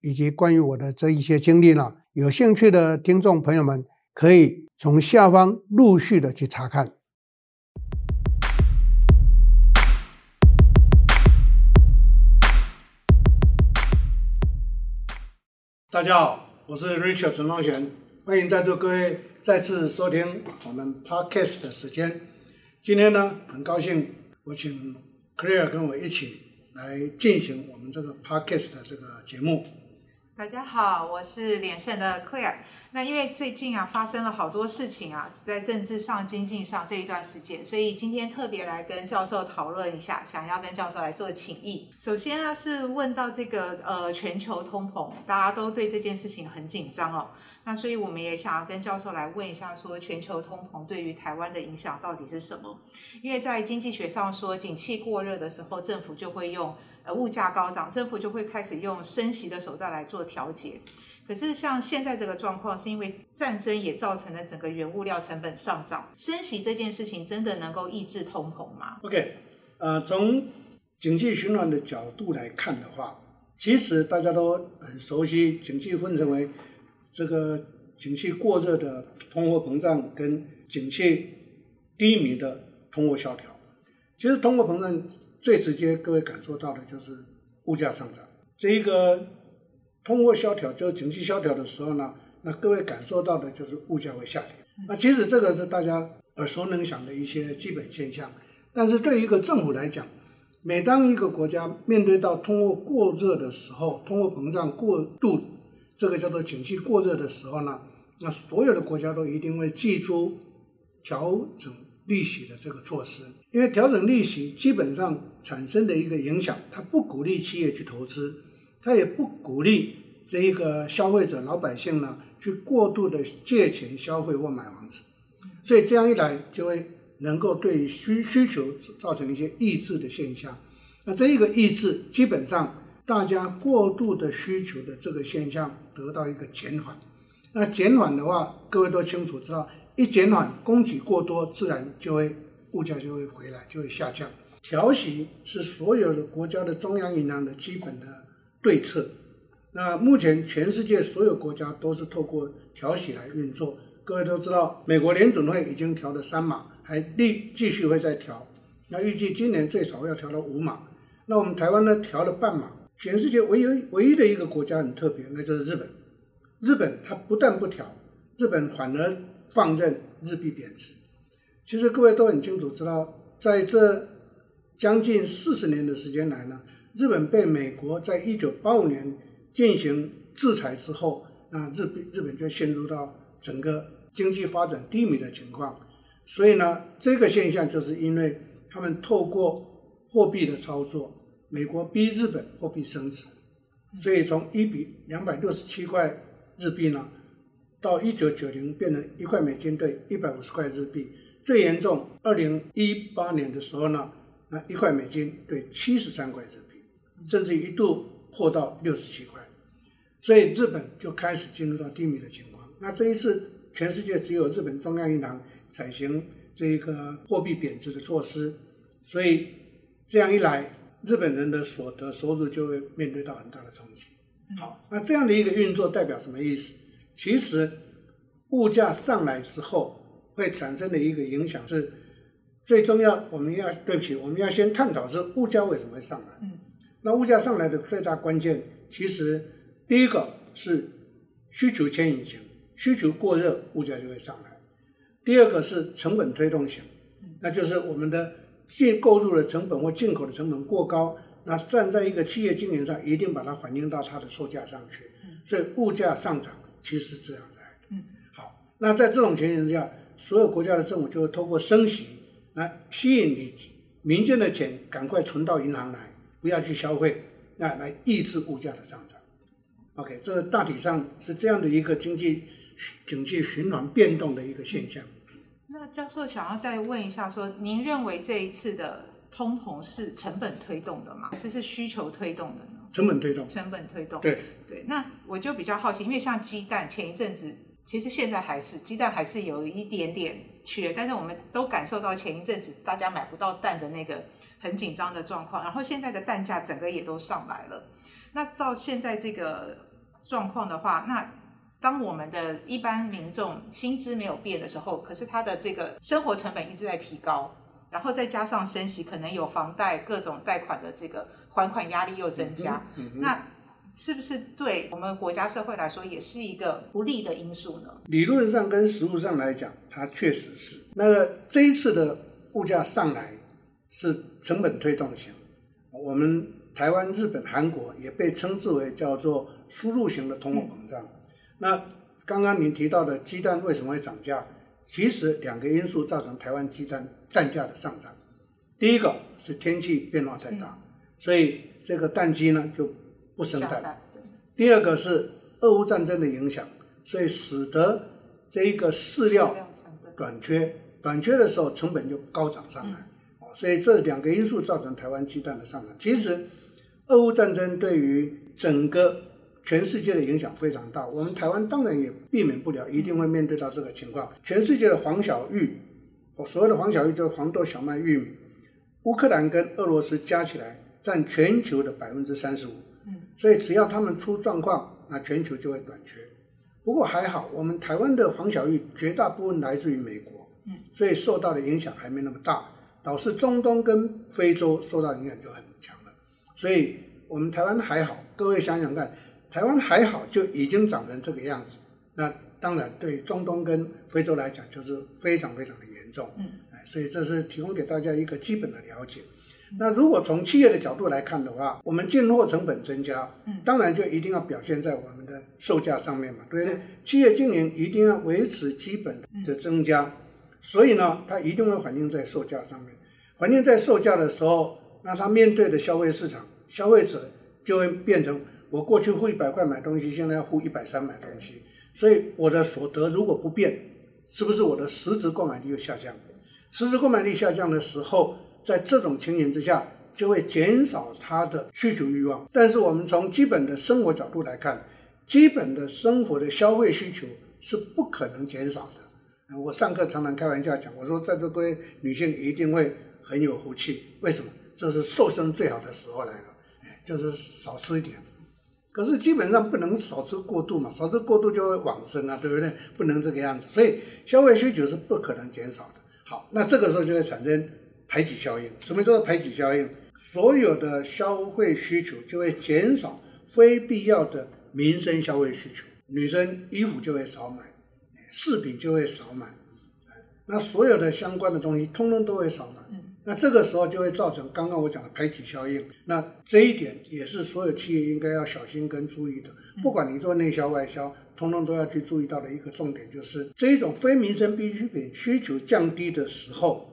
以及关于我的这一些经历呢，有兴趣的听众朋友们可以从下方陆续的去查看。大家好，我是 Richard 陈宗贤，欢迎在座各位再次收听我们 Podcast 的时间。今天呢，很高兴我请。Claire 跟我一起来进行我们这个 Podcast 的这个节目。大家好，我是连胜的 Clear。那因为最近啊发生了好多事情啊，在政治上、经济上这一段时间，所以今天特别来跟教授讨论一下，想要跟教授来做请益。首先呢是问到这个呃全球通膨，大家都对这件事情很紧张哦。那所以我们也想要跟教授来问一下，说全球通膨对于台湾的影响到底是什么？因为在经济学上说，景气过热的时候，政府就会用呃物价高涨，政府就会开始用升息的手段来做调节。可是像现在这个状况，是因为战争也造成了整个原物料成本上涨，升息这件事情真的能够抑制通膨吗？OK，呃，从景气循环的角度来看的话，其实大家都很熟悉，景气分成为。这个景气过热的通货膨胀跟景气低迷的通货萧条，其实通货膨胀最直接各位感受到的就是物价上涨。这一个通货萧条就是经济萧条的时候呢，那各位感受到的就是物价会下跌。那其实这个是大家耳熟能详的一些基本现象。但是对于一个政府来讲，每当一个国家面对到通货过热的时候，通货膨胀过度。这个叫做景气过热的时候呢，那所有的国家都一定会祭出调整利息的这个措施，因为调整利息基本上产生的一个影响，它不鼓励企业去投资，它也不鼓励这一个消费者老百姓呢去过度的借钱消费或买房子，所以这样一来就会能够对需需求造成一些抑制的现象，那这一个抑制基本上。大家过度的需求的这个现象得到一个减缓，那减缓的话，各位都清楚知道，一减缓，供给过多，自然就会物价就会回来，就会下降。调息是所有的国家的中央银行的基本的对策。那目前全世界所有国家都是透过调息来运作。各位都知道，美国联准会已经调了三码，还继继续会再调。那预计今年最少要调到五码。那我们台湾呢，调了半码。全世界唯一唯一的一个国家很特别，那就是日本。日本它不但不调，日本反而放任日币贬值。其实各位都很清楚知道，在这将近四十年的时间来呢，日本被美国在一九八五年进行制裁之后，那日本日本就陷入到整个经济发展低迷的情况。所以呢，这个现象就是因为他们透过货币的操作。美国逼日本货币升值，所以从一比两百六十七块日币呢，到一九九零变成一块美金兑一百五十块日币。最严重，二零一八年的时候呢，那一块美金兑七十三块日币，甚至一度破到六十七块。所以日本就开始进入到低迷的情况。那这一次，全世界只有日本中央银行采行这一个货币贬值的措施，所以这样一来。日本人的所得收入就会面对到很大的冲击。好，那这样的一个运作代表什么意思？其实物价上来之后会产生的一个影响是，最重要，我们要对不起，我们要先探讨是物价为什么会上来。嗯，那物价上来的最大关键，其实第一个是需求牵引型，需求过热，物价就会上来。第二个是成本推动型，那就是我们的。进购入的成本或进口的成本过高，那站在一个企业经营上，一定把它反映到它的售价上去。所以物价上涨其实是这样来的。嗯，好，那在这种情形之下，所有国家的政府就会通过升息来吸引你民间的钱赶快存到银行来，不要去消费，那来抑制物价的上涨。OK，这大体上是这样的一个经济经济循环变动的一个现象。那教授想要再问一下说，说您认为这一次的通膨是成本推动的吗？还是是需求推动的呢？成本推动。成本推动。对对，那我就比较好奇，因为像鸡蛋，前一阵子其实现在还是鸡蛋还是有一点点缺，但是我们都感受到前一阵子大家买不到蛋的那个很紧张的状况，然后现在的蛋价整个也都上来了。那照现在这个状况的话，那当我们的一般民众薪资没有变的时候，可是他的这个生活成本一直在提高，然后再加上升息，可能有房贷各种贷款的这个还款压力又增加，嗯嗯、那是不是对我们国家社会来说也是一个不利的因素呢？理论上跟实物上来讲，它确实是。那个这一次的物价上来是成本推动型，我们。台湾、日本、韩国也被称之为叫做输入型的通货膨胀。嗯、那刚刚您提到的鸡蛋为什么会涨价？其实两个因素造成台湾鸡蛋蛋价的上涨。第一个是天气变化太大，嗯、所以这个蛋鸡呢就不生蛋。第二个是俄乌战争的影响，所以使得这一个饲料短缺，短缺的时候成本就高涨上来。嗯、所以这两个因素造成台湾鸡蛋的上涨。其实。俄乌战争对于整个全世界的影响非常大，我们台湾当然也避免不了，一定会面对到这个情况。全世界的黄小玉，我所谓的黄小玉就是黄豆、小麦、玉米，乌克兰跟俄罗斯加起来占全球的百分之三十五，所以只要他们出状况，那全球就会短缺。不过还好，我们台湾的黄小玉绝大部分来自于美国，嗯所以受到的影响还没那么大，导致中东跟非洲受到影响就很强了。所以，我们台湾还好，各位想想看，台湾还好就已经长成这个样子。那当然，对中东跟非洲来讲，就是非常非常的严重。嗯，所以这是提供给大家一个基本的了解。那如果从企业的角度来看的话，我们进货成本增加，嗯，当然就一定要表现在我们的售价上面嘛，对不对？企业经营一定要维持基本的增加，所以呢，它一定会反映在售价上面。反映在售价的时候。那它面对的消费市场，消费者就会变成我过去付一百块买东西，现在要付一百三买东西，所以我的所得如果不变，是不是我的实质购买力就下降？实质购买力下降的时候，在这种情形之下，就会减少他的需求欲望。但是我们从基本的生活角度来看，基本的生活的消费需求是不可能减少的。我上课常常开玩笑讲，我说在座各位女性一定会很有福气，为什么？这是瘦身最好的时候来了，就是少吃一点，可是基本上不能少吃过度嘛，少吃过度就会往生啊，对不对？不能这个样子，所以消费需求是不可能减少的。好，那这个时候就会产生排挤效应。什么叫做排挤效应？所有的消费需求就会减少非必要的民生消费需求，女生衣服就会少买，饰品就会少买，那所有的相关的东西通通都会少买。那这个时候就会造成刚刚我讲的排挤效应。那这一点也是所有企业应该要小心跟注意的。不管你做内销外销，通通都要去注意到的一个重点，就是这一种非民生必需品需求降低的时候，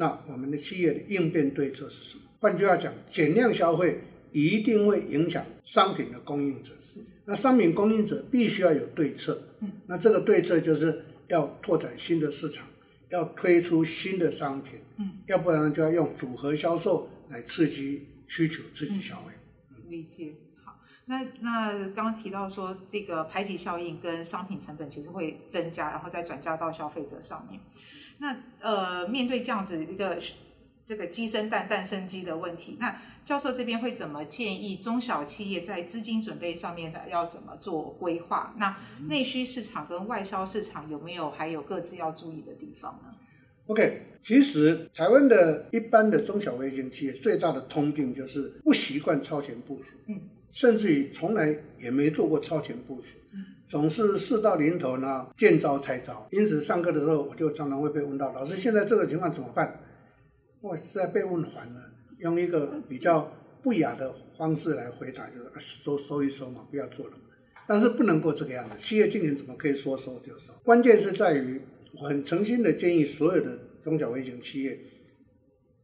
那我们的企业的应变对策是什么？换句话讲，减量消费一定会影响商品的供应者。是。那商品供应者必须要有对策。嗯。那这个对策就是要拓展新的市场。要推出新的商品，嗯，要不然就要用组合销售来刺激需求、刺激消费。嗯，理解。好，那那刚刚提到说，这个排挤效应跟商品成本其实会增加，然后再转嫁到消费者上面。那呃，面对这样子一个这个鸡生蛋，蛋生鸡的问题，那教授这边会怎么建议中小企业在资金准备上面的要怎么做规划？那内需市场跟外销市场有没有还有各自要注意的地方呢？OK，其实台湾的一般的中小微型企业最大的通病就是不习惯超前部署，嗯，甚至于从来也没做过超前部署，嗯，总是事到临头呢见招拆招。因此上课的时候我就常常会被问到，老师现在这个情况怎么办？我实在被问烦了。用一个比较不雅的方式来回答，就是收收一收嘛，不要做了。但是不能够这个样子，企业经营怎么可以说收就收？关键是在于，我很诚心的建议所有的中小微型企业，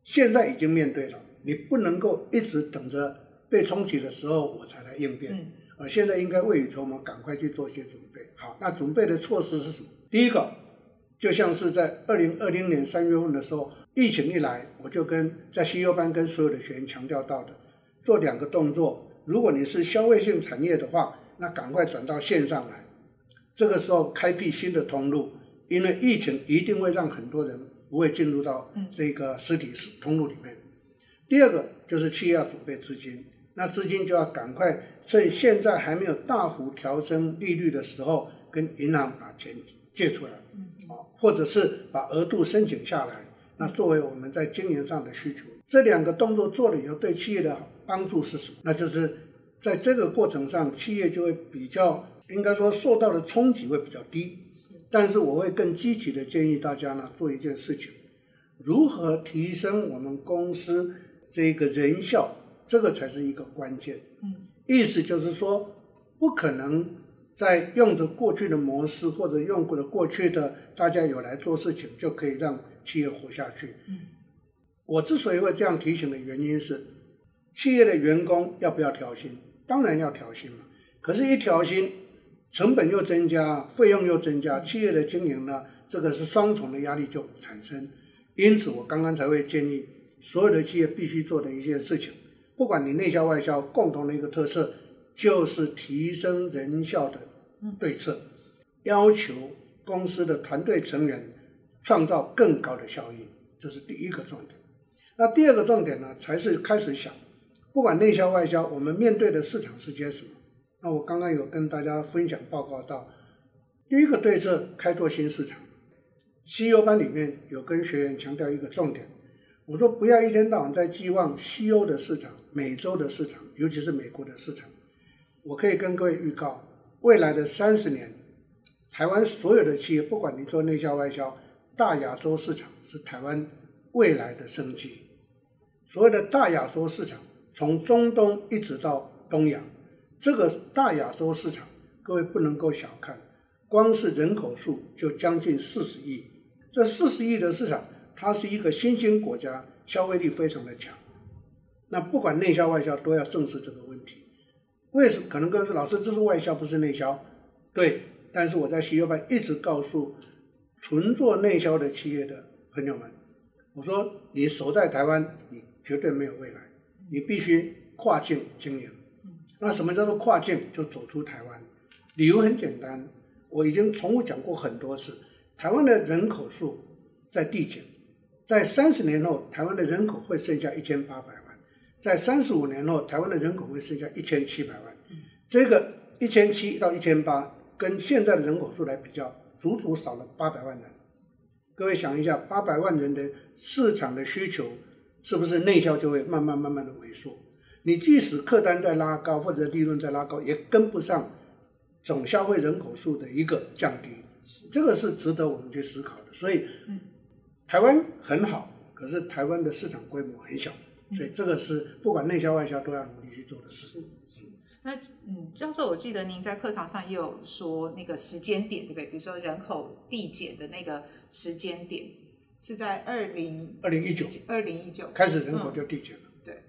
现在已经面对了，你不能够一直等着被冲击的时候我才来应变，呃，现在应该未雨绸缪，赶快去做一些准备。好，那准备的措施是什么？第一个，就像是在二零二零年三月份的时候，疫情一来，我就跟在 CEO 班跟所有的学员强调到的，做两个动作。如果你是消费性产业的话，那赶快转到线上来。这个时候开辟新的通路，因为疫情一定会让很多人不会进入到这个实体通路里面。第二个就是企业要准备资金，那资金就要赶快趁现在还没有大幅调升利率的时候，跟银行把钱借出来，啊，或者是把额度申请下来。那作为我们在经营上的需求，这两个动作做了以后，对企业的帮助是什么？那就是在这个过程上，企业就会比较，应该说受到的冲击会比较低。但是我会更积极的建议大家呢，做一件事情，如何提升我们公司这个人效，这个才是一个关键。嗯，意思就是说，不可能在用着过去的模式或者用过的过去的大家有来做事情，就可以让企业活下去。嗯，我之所以会这样提醒的原因是，企业的员工要不要调薪？当然要调薪嘛。可是，一调薪，成本又增加，费用又增加，企业的经营呢，这个是双重的压力就产生。因此，我刚刚才会建议所有的企业必须做的一件事情，不管你内销外销，共同的一个特色就是提升人效的对策，要求公司的团队成员。创造更高的效益，这是第一个重点。那第二个重点呢，才是开始想，不管内销外销，我们面对的市场是些什么？那我刚刚有跟大家分享报告到，第一个对策，开拓新市场。CEO 班里面有跟学员强调一个重点，我说不要一天到晚在寄望西欧的市场、美洲的市场，尤其是美国的市场。我可以跟各位预告，未来的三十年，台湾所有的企业，不管你做内销外销，大亚洲市场是台湾未来的生机。所谓的大亚洲市场，从中东一直到东亚，这个大亚洲市场，各位不能够小看，光是人口数就将近四十亿。这四十亿的市场，它是一个新兴国家，消费力非常的强。那不管内销外销，都要正视这个问题。为什么？可能各位说，老师，这是外销，不是内销。对，但是我在 CEO 班一直告诉。纯做内销的企业的朋友们，我说你守在台湾，你绝对没有未来，你必须跨境经营。那什么叫做跨境？就走出台湾。理由很简单，我已经重复讲过很多次，台湾的人口数在递减，在三十年后，台湾的人口会剩下一千八百万，在三十五年后，台湾的人口会剩下一千七百万。这个一千七到一千八，跟现在的人口数来比较。足足少了八百万人，各位想一下，八百万人的市场的需求，是不是内销就会慢慢慢慢的萎缩？你即使客单在拉高，或者利润在拉高，也跟不上总消费人口数的一个降低，这个是值得我们去思考的。所以，台湾很好，可是台湾的市场规模很小，所以这个是不管内销外销都要努力去做的事。是那嗯，教授，我记得您在课堂上也有说那个时间点，对不对？比如说人口递减的那个时间点是在二零二零一九，二零一九开始人口就递减了。嗯、对，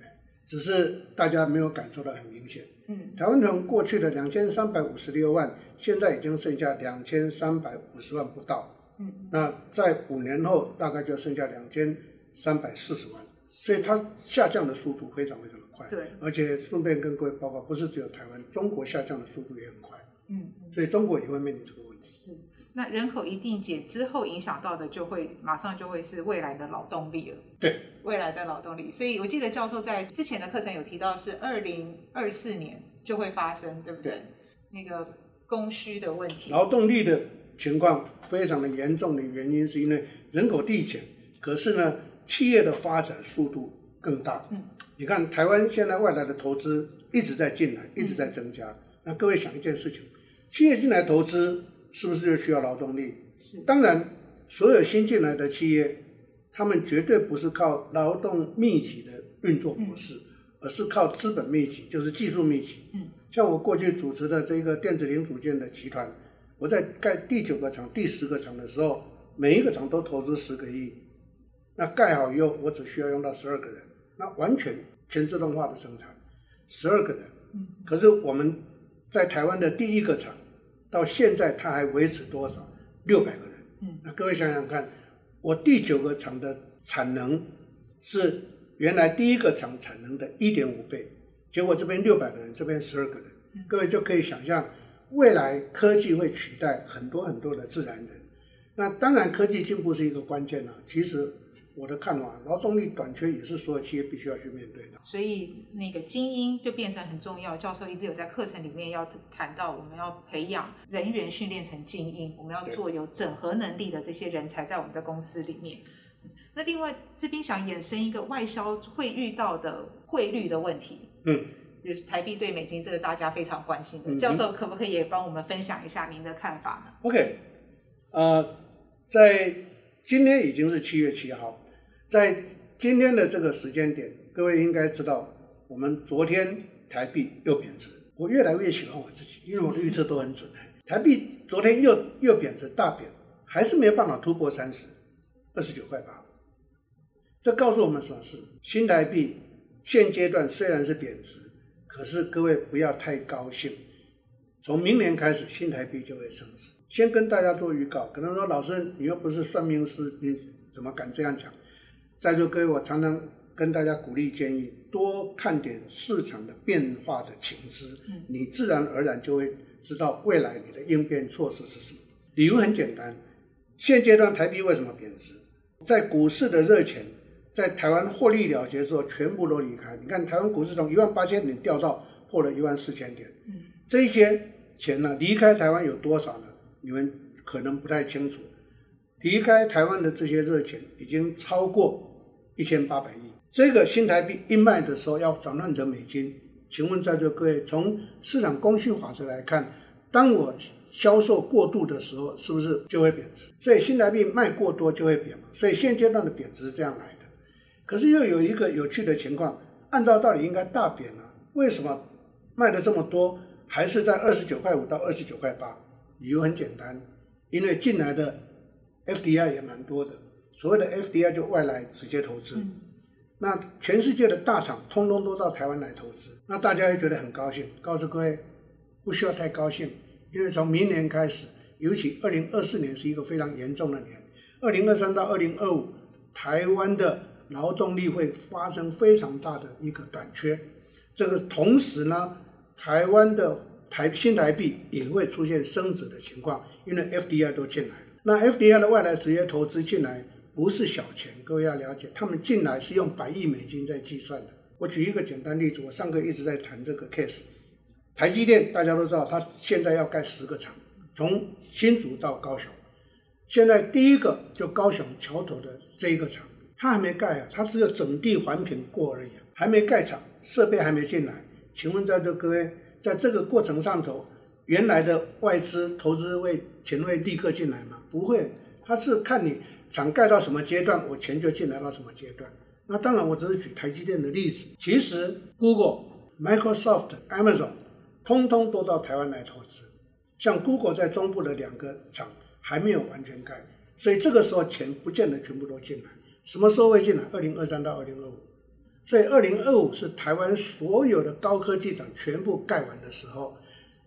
只是大家没有感受到很明显。嗯，台湾从过去的两千三百五十六万，现在已经剩下两千三百五十万不到。嗯，那在五年后大概就剩下两千三百四十万，所以它下降的速度非常非常的快。对，而且顺便跟各位报告，不是只有台湾，中国下降的速度也很快。嗯，所以中国也会面临这个问题。是，那人口一定减之后，影响到的就会马上就会是未来的劳动力了。对，未来的劳动力。所以我记得教授在之前的课程有提到，是二零二四年就会发生，对不对？对。那个供需的问题。劳动力的情况非常的严重的原因，是因为人口递减，可是呢，企业的发展速度更大。嗯。你看，台湾现在外来的投资一直在进来，一直在增加。那各位想一件事情，企业进来投资是不是就需要劳动力？是。当然，所有新进来的企业，他们绝对不是靠劳动密集的运作模式，而是靠资本密集，就是技术密集。嗯。像我过去主持的这个电子零组件的集团，我在盖第九个厂、第十个厂的时候，每一个厂都投资十个亿。那盖好以后，我只需要用到十二个人。那完全全自动化的生产，十二个人，可是我们在台湾的第一个厂，到现在它还维持多少？六百个人。嗯，那各位想想看，我第九个厂的产能是原来第一个厂产能的一点五倍，结果这边六百个人，这边十二个人，各位就可以想象，未来科技会取代很多很多的自然人。那当然，科技进步是一个关键了。其实。我的看法，劳动力短缺也是所有企业必须要去面对的。所以那个精英就变成很重要。教授一直有在课程里面要谈到，我们要培养人员训练成精英，我们要做有整合能力的这些人才在我们的公司里面。那另外这边想衍生一个外销会遇到的汇率的问题，嗯，就是台币对美金，这个大家非常关心的。教授可不可以也帮我们分享一下您的看法呢？OK，呃，在今天已经是七月七号。在今天的这个时间点，各位应该知道，我们昨天台币又贬值。我越来越喜欢我自己，因为我的预测都很准。台币昨天又又贬值大贬，还是没办法突破三十，二十九块八。这告诉我们什么事？新台币现阶段虽然是贬值，可是各位不要太高兴。从明年开始，新台币就会升值。先跟大家做预告，可能说老师你又不是算命师，你怎么敢这样讲？在座各位，我常常跟大家鼓励建议，多看点市场的变化的情势，你自然而然就会知道未来你的应变措施是什么。理由很简单，现阶段台币为什么贬值？在股市的热钱在台湾获利了结之后，全部都离开。你看台湾股市从一万八千点掉到破了一万四千点，这些钱呢离开台湾有多少呢？你们可能不太清楚。离开台湾的这些热钱已经超过。一千八百亿，这个新台币一卖的时候要转换成美金，请问在座各位，从市场供需法则来看，当我销售过度的时候，是不是就会贬值？所以新台币卖过多就会贬。所以现阶段的贬值是这样来的。可是又有一个有趣的情况，按照道理应该大贬了，为什么卖的这么多，还是在二十九块五到二十九块八？理由很简单，因为进来的 FDI 也蛮多的。所谓的 FDI 就外来直接投资，嗯、那全世界的大厂通通都到台湾来投资，那大家也觉得很高兴。告诉各位，不需要太高兴，因为从明年开始，尤其二零二四年是一个非常严重的年，二零二三到二零二五，台湾的劳动力会发生非常大的一个短缺。这个同时呢，台湾的台新台币也会出现升值的情况，因为 FDI 都进来了。那 FDI 的外来直接投资进来。不是小钱，各位要了解，他们进来是用百亿美金在计算的。我举一个简单例子，我上课一直在谈这个 case。台积电大家都知道，它现在要盖十个厂，从新竹到高雄。现在第一个就高雄桥头的这一个厂，它还没盖啊，它只有整地环评过而已，还没盖厂，设备还没进来。请问在座各位，在这个过程上头，原来的外资投资会钱会立刻进来吗？不会，它是看你。厂盖到什么阶段，我钱就进来到什么阶段。那当然，我只是举台积电的例子。其实，Google、Microsoft、Amazon，通通都到台湾来投资。像 Google 在中部的两个厂还没有完全盖，所以这个时候钱不见得全部都进来。什么时候会进来？二零二三到二零二五。所以二零二五是台湾所有的高科技厂全部盖完的时候。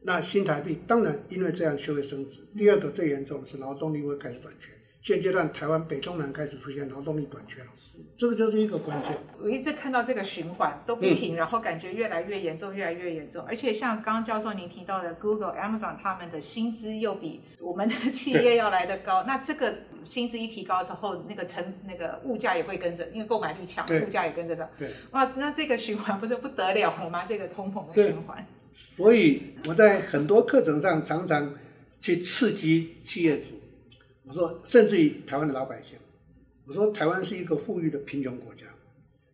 那新台币当然因为这样就会升值。第二个最严重的是劳动力会开始短缺。现阶段台湾北中南开始出现劳动力短缺了，是这个就是一个关键。我一直看到这个循环都不停，嗯、然后感觉越来越严重，越来越严重。而且像刚刚教授您提到的，Google、Amazon 他们的薪资又比我们的企业要来得高，那这个薪资一提高之后，那个成那个物价也会跟着，因为购买力强，物价也跟着涨。对，哇，那这个循环不是不得了了吗？这个通膨的循环。所以我在很多课程上常常去刺激企业主。我说，甚至于台湾的老百姓，我说台湾是一个富裕的贫穷国家，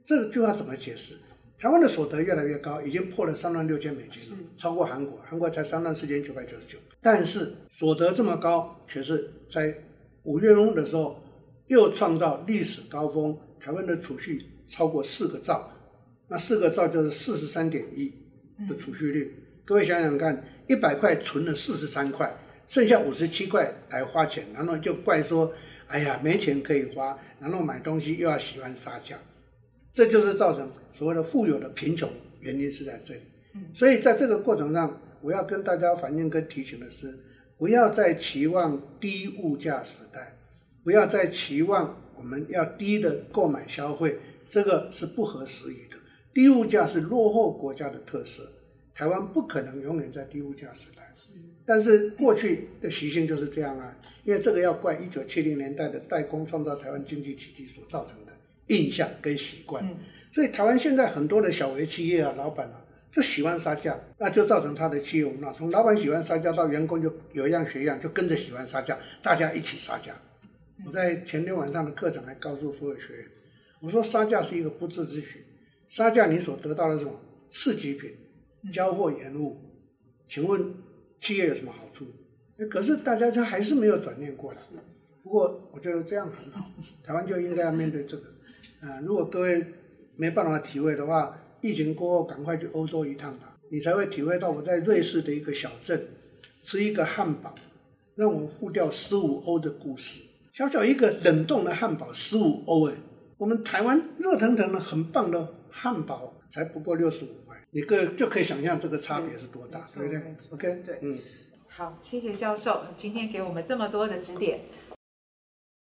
这句话怎么解释？台湾的所得越来越高，已经破了三万六千美金了，超过韩国，韩国才三万四千九百九十九。但是所得这么高，却是在五月中的时候又创造历史高峰，台湾的储蓄超过四个兆，那四个兆就是四十三点一的储蓄率。各位想想看，一百块存了四十三块。剩下五十七块来花钱，然后就怪说：“哎呀，没钱可以花，然后买东西又要喜欢杀价，这就是造成所谓的富有的贫穷原因是在这里。所以在这个过程上，我要跟大家反映跟提醒的是，不要再期望低物价时代，不要再期望我们要低的购买消费，这个是不合时宜的。低物价是落后国家的特色，台湾不可能永远在低物价时代。是，但是过去的习性就是这样啊，因为这个要怪一九七零年代的代工创造台湾经济奇迹所造成的印象跟习惯。嗯，所以台湾现在很多的小微企业啊，老板啊，就喜欢杀价，那就造成他的企业文化，从老板喜欢杀价到员工就有样学样，就跟着喜欢杀价，大家一起杀价。我在前天晚上的课程还告诉所有学员，我说杀价是一个不智之举。杀价，你所得到的什么次级品、交货延误？请问企业有什么好处？可是大家就还是没有转念过来。不过我觉得这样很好，台湾就应该要面对这个。呃，如果各位没办法体会的话，疫情过后赶快去欧洲一趟吧，你才会体会到我在瑞士的一个小镇吃一个汉堡，让我付掉十五欧的故事。小小一个冷冻的汉堡，十五欧哎，我们台湾热腾腾的很棒的。汉堡才不过六十五块，你个就可以想象这个差别是多大，对不对？OK，对，嗯，好，谢谢教授今天给我们这么多的指点。